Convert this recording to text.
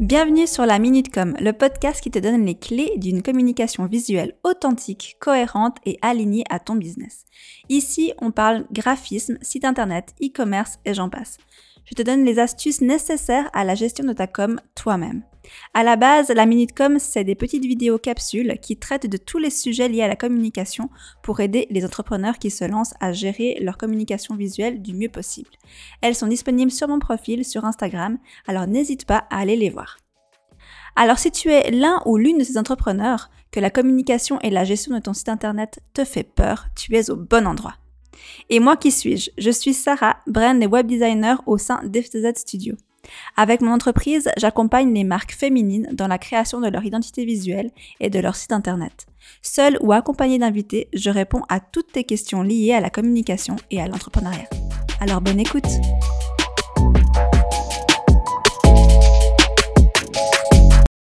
Bienvenue sur la Minute Com, le podcast qui te donne les clés d'une communication visuelle authentique, cohérente et alignée à ton business. Ici, on parle graphisme, site internet, e-commerce et j'en passe. Je te donne les astuces nécessaires à la gestion de ta com toi-même. À la base, la Minute Com, c'est des petites vidéos capsules qui traitent de tous les sujets liés à la communication pour aider les entrepreneurs qui se lancent à gérer leur communication visuelle du mieux possible. Elles sont disponibles sur mon profil sur Instagram, alors n'hésite pas à aller les voir. Alors si tu es l'un ou l'une de ces entrepreneurs, que la communication et la gestion de ton site internet te fait peur, tu es au bon endroit. Et moi qui suis-je? Je suis Sarah, brand et web designer au sein d'FTZ Studio. Avec mon entreprise, j'accompagne les marques féminines dans la création de leur identité visuelle et de leur site internet. Seule ou accompagnée d'invités, je réponds à toutes tes questions liées à la communication et à l'entrepreneuriat. Alors bonne écoute